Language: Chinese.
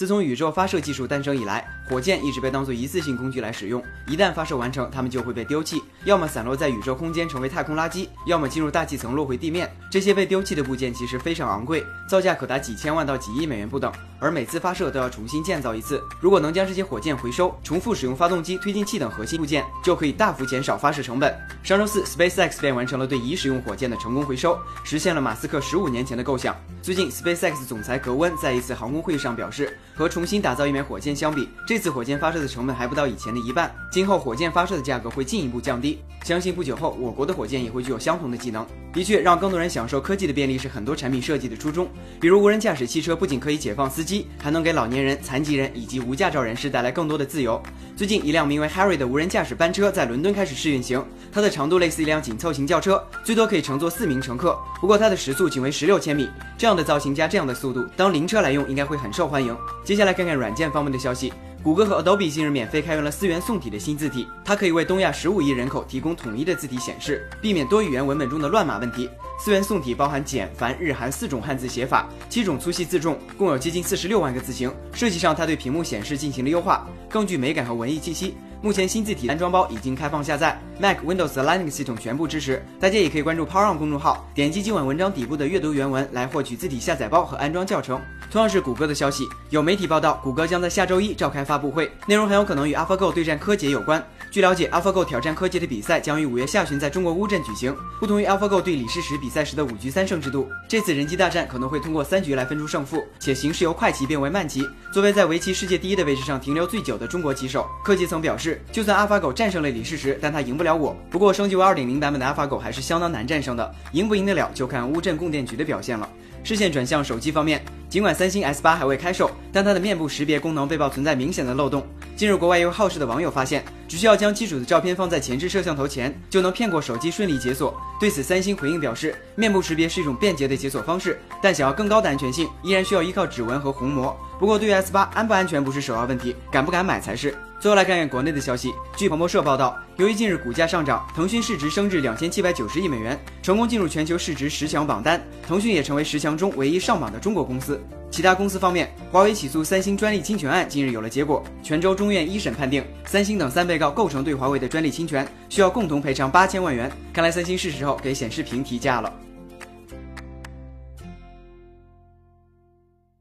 自从宇宙发射技术诞生以来，火箭一直被当作一次性工具来使用。一旦发射完成，它们就会被丢弃，要么散落在宇宙空间成为太空垃圾，要么进入大气层落回地面。这些被丢弃的部件其实非常昂贵，造价可达几千万到几亿美元不等，而每次发射都要重新建造一次。如果能将这些火箭回收，重复使用发动机、推进器等核心部件，就可以大幅减少发射成本。上周四，SpaceX 便完成了对已使用火箭的成功回收，实现了马斯克十五年前的构想。最近，SpaceX 总裁格温在一次航空会议上表示。和重新打造一枚火箭相比，这次火箭发射的成本还不到以前的一半。今后火箭发射的价格会进一步降低，相信不久后我国的火箭也会具有相同的技能。的确，让更多人享受科技的便利是很多产品设计的初衷。比如无人驾驶汽车不仅可以解放司机，还能给老年人、残疾人以及无驾照人士带来更多的自由。最近，一辆名为 Harry 的无人驾驶班车在伦敦开始试运行，它的长度类似一辆紧凑型轿车，最多可以乘坐四名乘客。不过它的时速仅为十六千米，这样的造型加这样的速度，当灵车来用应该会很受欢迎。接下来看看软件方面的消息。谷歌和 Adobe 近日免费开源了思源宋体的新字体，它可以为东亚十五亿人口提供统一的字体显示，避免多语言文本中的乱码问题。思源宋体包含简、繁、日、韩四种汉字写法，七种粗细字重，共有接近四十六万个字形。设计上，它对屏幕显示进行了优化，更具美感和文艺气息。目前新字体安装包已经开放下载，Mac、Windows Linux 系统全部支持。大家也可以关注 Power On 公众号，点击今晚文章底部的阅读原文来获取字体下载包和安装教程。同样是谷歌的消息，有媒体报道，谷歌将在下周一召开发布会，内容很有可能与 AlphaGo 对战柯洁有关。据了解，AlphaGo 挑战柯洁的比赛将于五月下旬在中国乌镇举行。不同于 AlphaGo 对李世石比赛时的五局三胜制度，这次人机大战可能会通过三局来分出胜负，且形势由快棋变为慢棋。作为在围棋世界第一的位置上停留最久的中国棋手，柯洁曾表示，就算阿法狗战胜了李世石，但他赢不了我。不过升级为2.0版本的阿法狗还是相当难战胜的，赢不赢得了就看乌镇供电局的表现了。视线转向手机方面，尽管三星 S 八还未开售，但它的面部识别功能被曝存在明显的漏洞。近日，国外一位好事的网友发现，只需要将机主的照片放在前置摄像头前，就能骗过手机顺利解锁。对此，三星回应表示，面部识别是一种便捷的解锁方式，但想要更高的安全性，依然需要依靠指纹和虹膜。不过，对于 S 八安不安全不是首要问题，敢不敢买才是。最后来看看国内的消息。据彭博社报道，由于近日股价上涨，腾讯市值升至两千七百九十亿美元，成功进入全球市值十强榜单。腾讯也成为十强中唯一上榜的中国公司。其他公司方面，华为起诉三星专利侵权案近日有了结果，泉州中院一审判定，三星等三被告构成对华为的专利侵权，需要共同赔偿八千万元。看来三星是时候给显示屏提价了。